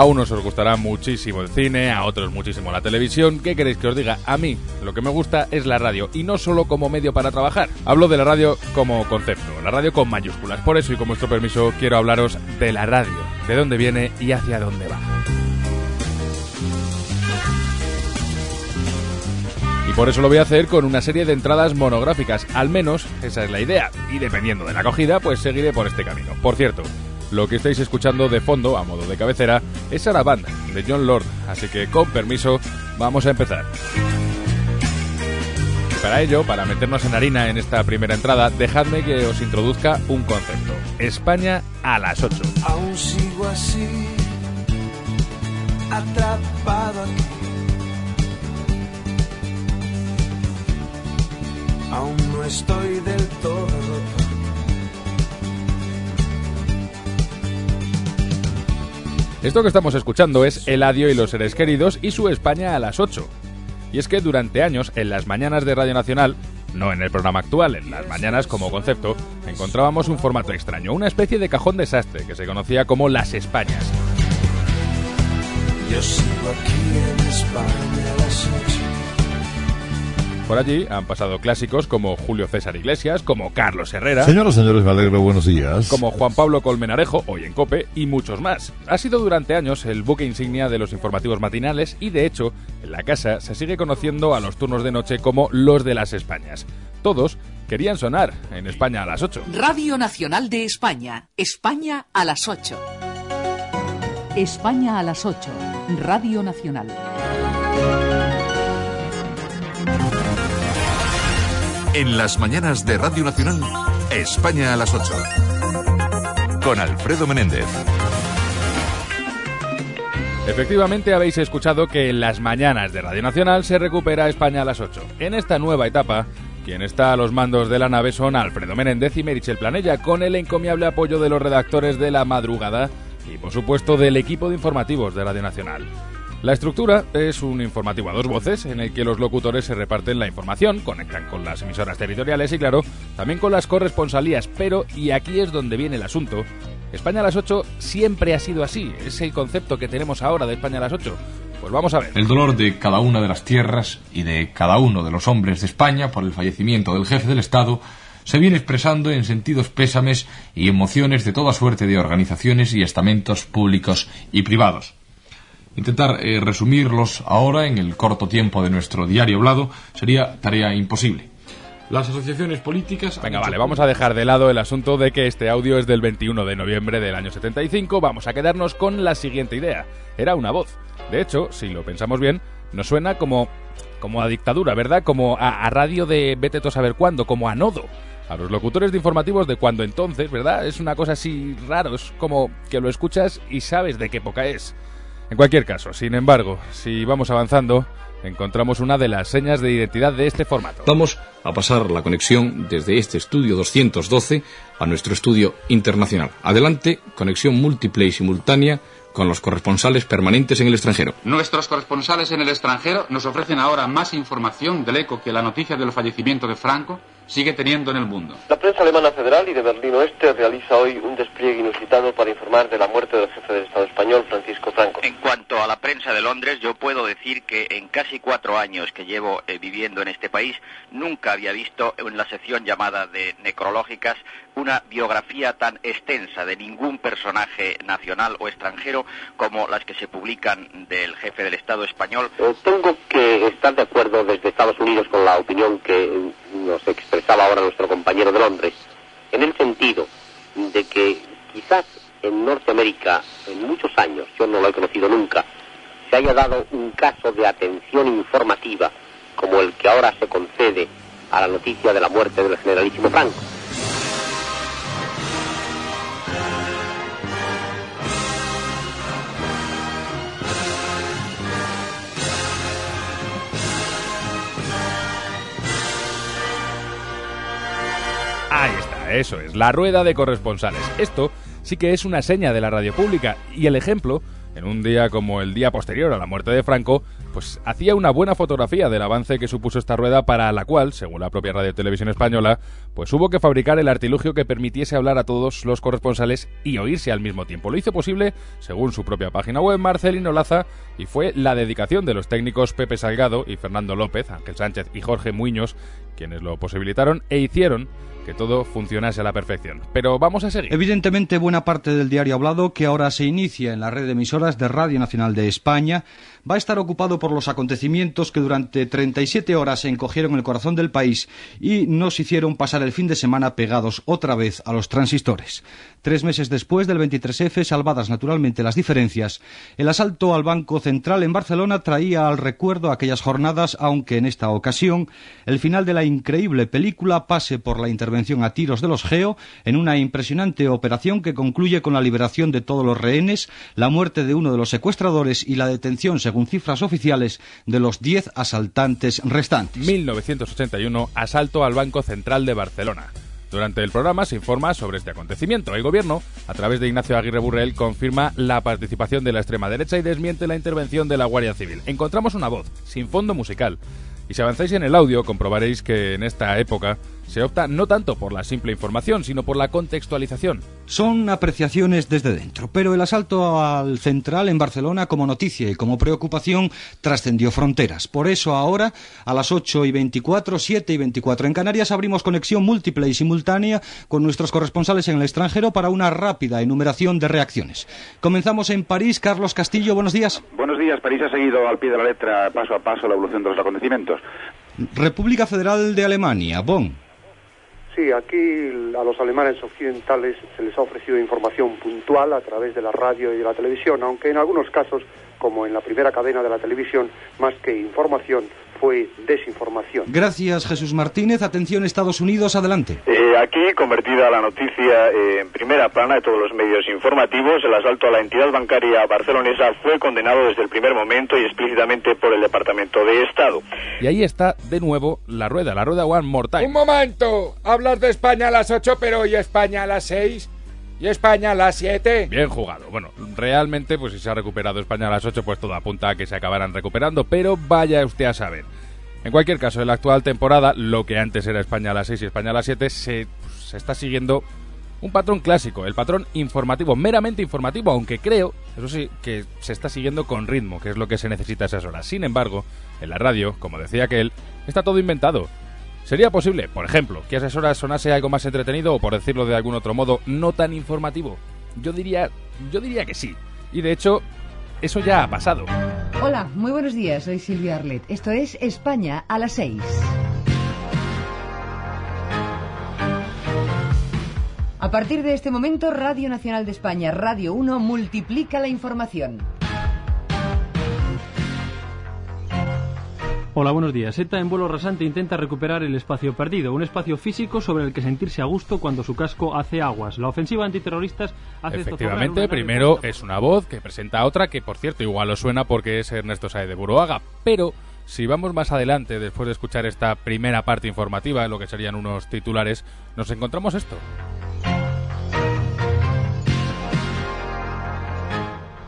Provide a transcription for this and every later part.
A unos os gustará muchísimo el cine, a otros muchísimo la televisión. ¿Qué queréis que os diga? A mí lo que me gusta es la radio y no solo como medio para trabajar. Hablo de la radio como concepto, la radio con mayúsculas. Por eso y con vuestro permiso quiero hablaros de la radio, de dónde viene y hacia dónde va. Y por eso lo voy a hacer con una serie de entradas monográficas, al menos esa es la idea. Y dependiendo de la acogida, pues seguiré por este camino. Por cierto, lo que estáis escuchando de fondo, a modo de cabecera, es la Band de John Lord, así que con permiso, vamos a empezar. Para ello, para meternos en harina en esta primera entrada, dejadme que os introduzca un concepto. España a las 8. Aún sigo así, atrapado. Aún no estoy del todo Esto que estamos escuchando es Eladio y los seres queridos y su España a las 8. Y es que durante años, en las mañanas de Radio Nacional, no en el programa actual, en las mañanas como concepto, encontrábamos un formato extraño, una especie de cajón desastre que se conocía como Las Españas. Yo sigo aquí en España a las ocho. Por allí han pasado clásicos como Julio César Iglesias, como Carlos Herrera, Señoras, señores, me alegro, buenos días. como Juan Pablo Colmenarejo, hoy en Cope, y muchos más. Ha sido durante años el buque insignia de los informativos matinales y, de hecho, en la casa se sigue conociendo a los turnos de noche como los de las Españas. Todos querían sonar en España a las 8. Radio Nacional de España. España a las 8. España a las 8. Radio Nacional. En las mañanas de Radio Nacional, España a las 8. Con Alfredo Menéndez. Efectivamente habéis escuchado que en las mañanas de Radio Nacional se recupera España a las 8. En esta nueva etapa, quien está a los mandos de la nave son Alfredo Menéndez y Merichel Planella, con el encomiable apoyo de los redactores de La Madrugada y, por supuesto, del equipo de informativos de Radio Nacional. La estructura es un informativo a dos voces en el que los locutores se reparten la información, conectan con las emisoras territoriales y, claro, también con las corresponsalías, pero, y aquí es donde viene el asunto, España a las 8 siempre ha sido así, es el concepto que tenemos ahora de España a las 8. Pues vamos a ver. El dolor de cada una de las tierras y de cada uno de los hombres de España por el fallecimiento del jefe del Estado se viene expresando en sentidos pésames y emociones de toda suerte de organizaciones y estamentos públicos y privados. Intentar eh, resumirlos ahora en el corto tiempo de nuestro diario hablado sería tarea imposible. Las asociaciones políticas... Venga, vale, vamos a dejar de lado el asunto de que este audio es del 21 de noviembre del año 75. Vamos a quedarnos con la siguiente idea. Era una voz. De hecho, si lo pensamos bien, nos suena como, como a dictadura, ¿verdad? Como a, a radio de vete tú a saber cuándo, como a nodo. A los locutores de informativos de cuando entonces, ¿verdad? Es una cosa así raro, es como que lo escuchas y sabes de qué época es. En cualquier caso, sin embargo, si vamos avanzando, encontramos una de las señas de identidad de este formato. Vamos a pasar la conexión desde este estudio 212 a nuestro estudio internacional. Adelante, conexión múltiple y simultánea con los corresponsales permanentes en el extranjero. Nuestros corresponsales en el extranjero nos ofrecen ahora más información del eco que la noticia del fallecimiento de Franco sigue teniendo en el mundo. La prensa alemana federal y de Berlín Oeste realiza hoy un despliegue inusitado para informar de la muerte del jefe del Estado español, Francisco Franco. En cuanto a la prensa de Londres, yo puedo decir que en casi cuatro años que llevo eh, viviendo en este país, nunca había visto en la sección llamada de necrológicas una biografía tan extensa de ningún personaje nacional o extranjero como las que se publican del jefe del Estado español. Eh, tengo que estar de acuerdo desde Estados Unidos con la opinión que nos expresaba ahora nuestro compañero de Londres, en el sentido de que quizás en Norteamérica, en muchos años, yo no lo he conocido nunca, se haya dado un caso de atención informativa como el que ahora se concede a la noticia de la muerte del generalísimo Franco. Eso es, la rueda de corresponsales. Esto sí que es una seña de la radio pública y el ejemplo en un día como el día posterior a la muerte de Franco, pues hacía una buena fotografía del avance que supuso esta rueda para la cual, según la propia Radio Televisión Española, pues hubo que fabricar el artilugio que permitiese hablar a todos los corresponsales y oírse al mismo tiempo. Lo hizo posible, según su propia página web, Marcelino Laza, y fue la dedicación de los técnicos Pepe Salgado y Fernando López, Ángel Sánchez y Jorge Muñoz quienes lo posibilitaron e hicieron que todo funcionase a la perfección. Pero vamos a seguir. Evidentemente, buena parte del diario hablado, que ahora se inicia en la red de emisoras de Radio Nacional de España, va a estar ocupado por los acontecimientos que durante 37 horas encogieron el corazón del país y nos hicieron pasar el fin de semana pegados otra vez a los transistores. Tres meses después del 23F, salvadas naturalmente las diferencias, el asalto al Banco Central en Barcelona traía al recuerdo aquellas jornadas, aunque en esta ocasión el final de la increíble película pase por la intervención a tiros de los GEO en una impresionante operación que concluye con la liberación de todos los rehenes, la muerte de uno de los secuestradores y la detención según cifras oficiales, de los 10 asaltantes restantes. 1981, asalto al Banco Central de Barcelona. Durante el programa se informa sobre este acontecimiento. El gobierno, a través de Ignacio Aguirre Burrell, confirma la participación de la extrema derecha y desmiente la intervención de la Guardia Civil. Encontramos una voz, sin fondo musical. Y si avanzáis en el audio, comprobaréis que en esta época se opta no tanto por la simple información, sino por la contextualización. Son apreciaciones desde dentro, pero el asalto al central en Barcelona como noticia y como preocupación trascendió fronteras. Por eso ahora, a las 8 y 24, 7 y 24 en Canarias, abrimos conexión múltiple y simultánea con nuestros corresponsales en el extranjero para una rápida enumeración de reacciones. Comenzamos en París. Carlos Castillo, buenos días. Buenos días. París ha seguido al pie de la letra, paso a paso, la evolución de los acontecimientos. República Federal de Alemania, Bonn. Sí, aquí a los alemanes occidentales se les ha ofrecido información puntual a través de la radio y de la televisión, aunque en algunos casos, como en la primera cadena de la televisión, más que información, fue desinformación. Gracias, Jesús Martínez. Atención, Estados Unidos, adelante. Eh, aquí, convertida la noticia eh, en primera plana de todos los medios informativos, el asalto a la entidad bancaria barcelonesa fue condenado desde el primer momento y explícitamente por el Departamento de Estado. Y ahí está, de nuevo, la rueda, la rueda One More Time. Un momento, hablas de España a las 8, pero ¿y España a las 6? ¿Y España a las 7? Bien jugado. Bueno, realmente, pues si se ha recuperado España a las 8, pues todo apunta a que se acabarán recuperando, pero vaya usted a saber. En cualquier caso, en la actual temporada, lo que antes era España a las 6 y España a las 7, se, pues, se está siguiendo un patrón clásico, el patrón informativo, meramente informativo, aunque creo, eso sí, que se está siguiendo con ritmo, que es lo que se necesita a esas horas. Sin embargo, en la radio, como decía aquel, está todo inventado. ¿Sería posible, por ejemplo, que a esas horas sonase algo más entretenido o, por decirlo de algún otro modo, no tan informativo? Yo diría, yo diría que sí. Y de hecho, eso ya ha pasado. Hola, muy buenos días, soy Silvia Arlet. Esto es España a las 6. A partir de este momento, Radio Nacional de España, Radio 1, multiplica la información. Hola, buenos días. ETA en vuelo rasante intenta recuperar el espacio perdido, un espacio físico sobre el que sentirse a gusto cuando su casco hace aguas. La ofensiva antiterroristas hace Efectivamente, primero es una voz que presenta a otra que, por cierto, igual os suena porque es Ernesto Saez de Buruaga, pero si vamos más adelante, después de escuchar esta primera parte informativa, lo que serían unos titulares, nos encontramos esto.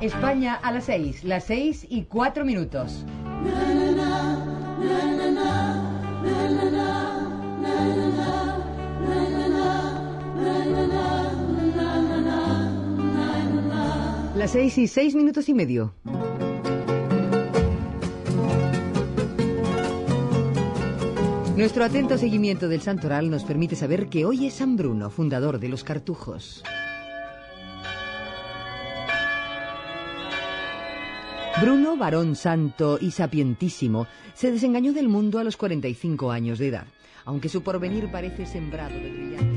España a las 6, las 6 y 4 minutos. Las 6 y 6 minutos y medio. Nuestro atento seguimiento del santoral nos permite saber que hoy es San Bruno, fundador de los cartujos. Bruno, varón santo y sapientísimo, se desengañó del mundo a los 45 años de edad, aunque su porvenir parece sembrado de brillantes.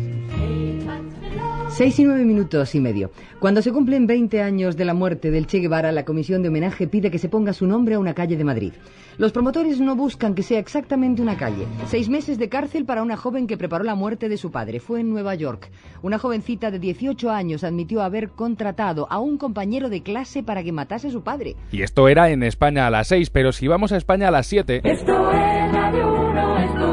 Seis y nueve minutos y medio. Cuando se cumplen 20 años de la muerte del Che Guevara, la comisión de homenaje pide que se ponga su nombre a una calle de Madrid. Los promotores no buscan que sea exactamente una calle. Seis meses de cárcel para una joven que preparó la muerte de su padre. Fue en Nueva York. Una jovencita de 18 años admitió haber contratado a un compañero de clase para que matase a su padre. Y esto era en España a las 6, pero si vamos a España a las 7... Esto es Radio 1, esto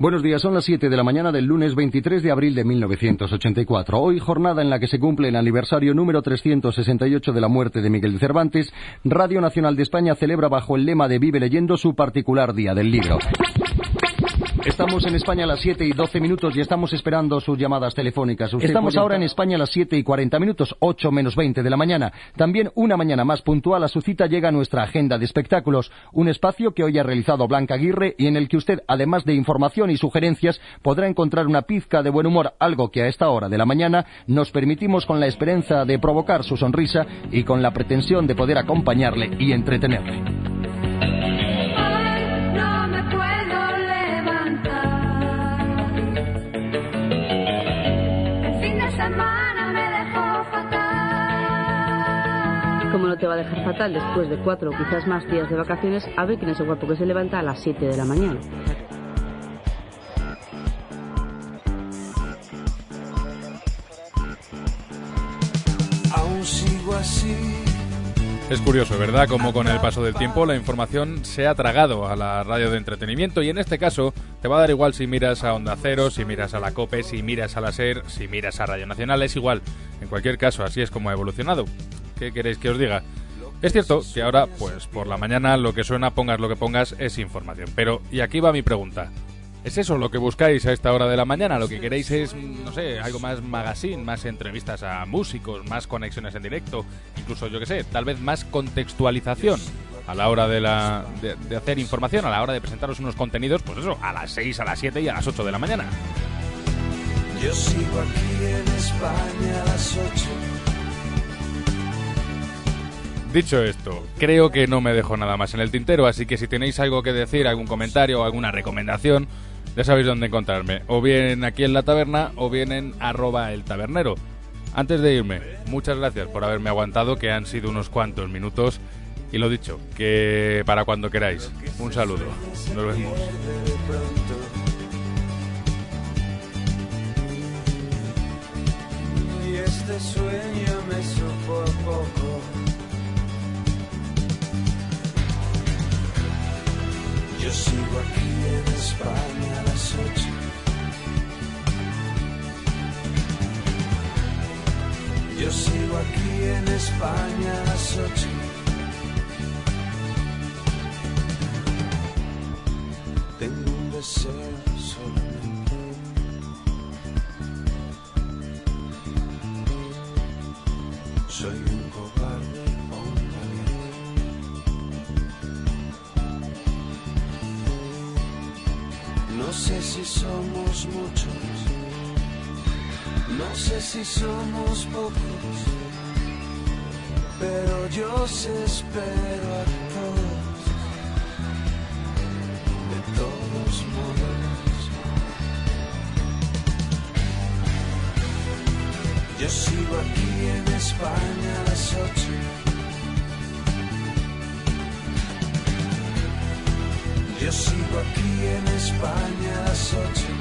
Buenos días, son las 7 de la mañana del lunes 23 de abril de 1984. Hoy jornada en la que se cumple el aniversario número 368 de la muerte de Miguel de Cervantes, Radio Nacional de España celebra bajo el lema de Vive leyendo su particular Día del Libro. Estamos en España a las 7 y 12 minutos y estamos esperando sus llamadas telefónicas. estamos ahora en España a las 7 y 40 minutos, 8 menos 20 de la mañana. También una mañana más puntual a su cita llega nuestra agenda de espectáculos, un espacio que hoy ha realizado Blanca Aguirre y en el que usted, además de información y sugerencias, podrá encontrar una pizca de buen humor, algo que a esta hora de la mañana nos permitimos con la esperanza de provocar su sonrisa y con la pretensión de poder acompañarle y entretenerle. Te va a dejar fatal después de cuatro o quizás más días de vacaciones, a ver quién es el guapo que se levanta a las 7 de la mañana. Aún sigo así. Es curioso, ¿verdad? Como con el paso del tiempo la información se ha tragado a la radio de entretenimiento y en este caso te va a dar igual si miras a Onda Cero, si miras a la COPE, si miras a la SER, si miras a Radio Nacional, es igual. En cualquier caso, así es como ha evolucionado. ¿Qué queréis que os diga? Es cierto que ahora, pues por la mañana lo que suena, pongas lo que pongas, es información. Pero, y aquí va mi pregunta. ¿Es eso lo que buscáis a esta hora de la mañana? Lo que queréis es, no sé, algo más magazine, más entrevistas a músicos, más conexiones en directo, incluso, yo que sé, tal vez más contextualización a la hora de, la, de, de hacer información, a la hora de presentaros unos contenidos, pues eso, a las 6, a las 7 y a las 8 de la mañana. Yo sigo aquí en España a las 8. Dicho esto, creo que no me dejo nada más en el tintero, así que si tenéis algo que decir, algún comentario o alguna recomendación, ya sabéis dónde encontrarme. O bien aquí en la taberna o bien en arroba el tabernero. Antes de irme, muchas gracias por haberme aguantado, que han sido unos cuantos minutos. Y lo dicho, que para cuando queráis. Un saludo. Nos vemos. este sueño me a poco. Yo sigo aquí en España a las ocho. Yo sigo aquí en España a las ocho. No sé si somos muchos, no sé si somos pocos, pero yo os espero a todos, de todos modos. Yo sigo aquí en España Sigo aquí en España a las ocho.